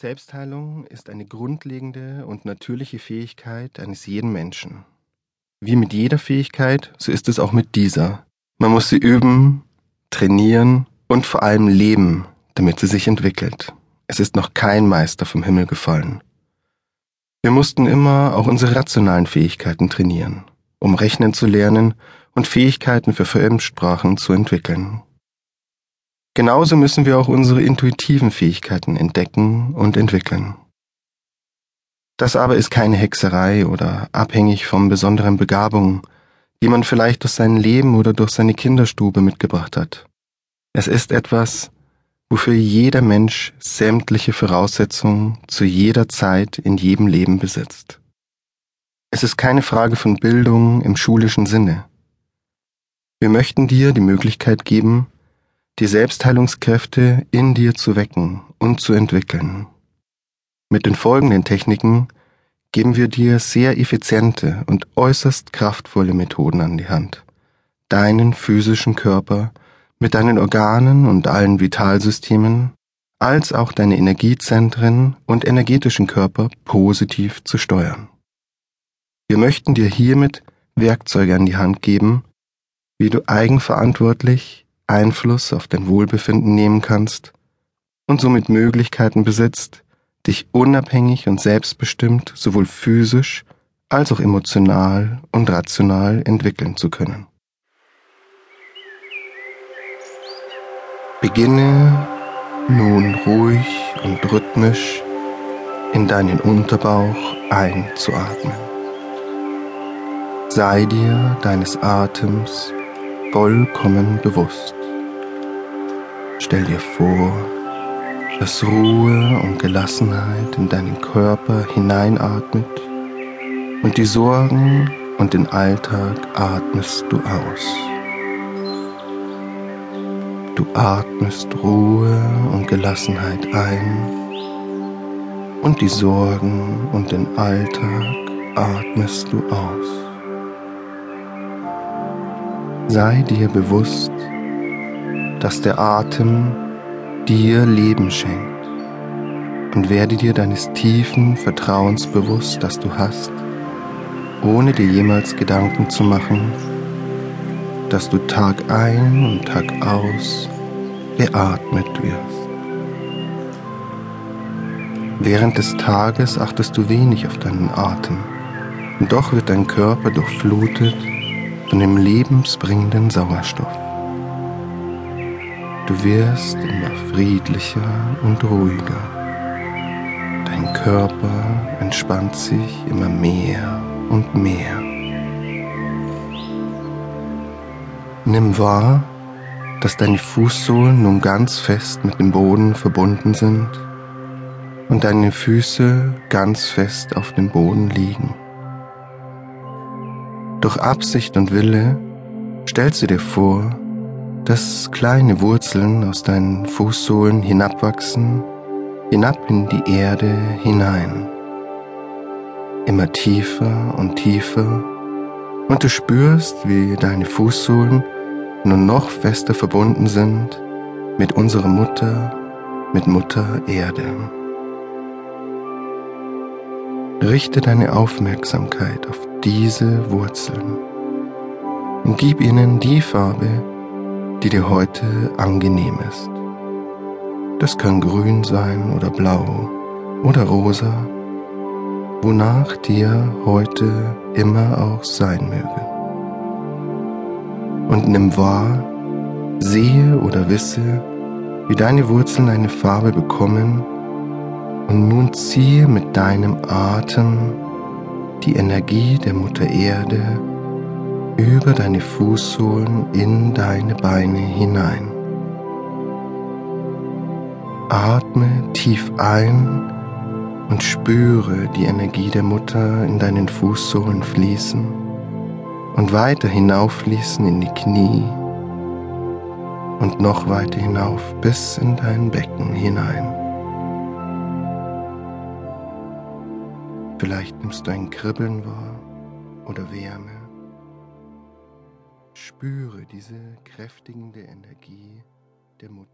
Selbstheilung ist eine grundlegende und natürliche Fähigkeit eines jeden Menschen. Wie mit jeder Fähigkeit, so ist es auch mit dieser. Man muss sie üben, trainieren und vor allem leben, damit sie sich entwickelt. Es ist noch kein Meister vom Himmel gefallen. Wir mussten immer auch unsere rationalen Fähigkeiten trainieren, um rechnen zu lernen und Fähigkeiten für Fremdsprachen zu entwickeln. Genauso müssen wir auch unsere intuitiven Fähigkeiten entdecken und entwickeln. Das aber ist keine Hexerei oder abhängig von besonderen Begabungen, die man vielleicht durch sein Leben oder durch seine Kinderstube mitgebracht hat. Es ist etwas, wofür jeder Mensch sämtliche Voraussetzungen zu jeder Zeit in jedem Leben besitzt. Es ist keine Frage von Bildung im schulischen Sinne. Wir möchten dir die Möglichkeit geben, die Selbstheilungskräfte in dir zu wecken und zu entwickeln. Mit den folgenden Techniken geben wir dir sehr effiziente und äußerst kraftvolle Methoden an die Hand, deinen physischen Körper mit deinen Organen und allen Vitalsystemen als auch deine Energiezentren und energetischen Körper positiv zu steuern. Wir möchten dir hiermit Werkzeuge an die Hand geben, wie du eigenverantwortlich Einfluss auf dein Wohlbefinden nehmen kannst und somit Möglichkeiten besitzt, dich unabhängig und selbstbestimmt sowohl physisch als auch emotional und rational entwickeln zu können. Beginne nun ruhig und rhythmisch in deinen Unterbauch einzuatmen. Sei dir deines Atems vollkommen bewusst. Stell dir vor, dass Ruhe und Gelassenheit in deinen Körper hineinatmet und die Sorgen und den Alltag atmest du aus. Du atmest Ruhe und Gelassenheit ein und die Sorgen und den Alltag atmest du aus. Sei dir bewusst, dass der Atem dir Leben schenkt und werde dir deines tiefen Vertrauens bewusst, das du hast, ohne dir jemals Gedanken zu machen, dass du Tag ein und Tag aus beatmet wirst. Während des Tages achtest du wenig auf deinen Atem, und doch wird dein Körper durchflutet von dem lebensbringenden Sauerstoff. Du wirst immer friedlicher und ruhiger. Dein Körper entspannt sich immer mehr und mehr. Nimm wahr, dass deine Fußsohlen nun ganz fest mit dem Boden verbunden sind und deine Füße ganz fest auf dem Boden liegen. Durch Absicht und Wille stellst du dir vor, dass kleine Wurzeln aus deinen Fußsohlen hinabwachsen, hinab in die Erde hinein. Immer tiefer und tiefer und du spürst, wie deine Fußsohlen nun noch fester verbunden sind mit unserer Mutter, mit Mutter Erde. Richte deine Aufmerksamkeit auf diese Wurzeln und gib ihnen die Farbe, die dir heute angenehm ist. Das kann grün sein oder blau oder rosa, wonach dir heute immer auch sein möge. Und nimm wahr, sehe oder wisse, wie deine Wurzeln eine Farbe bekommen und nun ziehe mit deinem Atem die Energie der Mutter Erde über deine Fußsohlen in deine Beine hinein. Atme tief ein und spüre die Energie der Mutter in deinen Fußsohlen fließen und weiter hinauffließen in die Knie und noch weiter hinauf bis in dein Becken hinein. Vielleicht nimmst du ein Kribbeln wahr oder Wärme. Spüre diese kräftigende Energie der Mutter.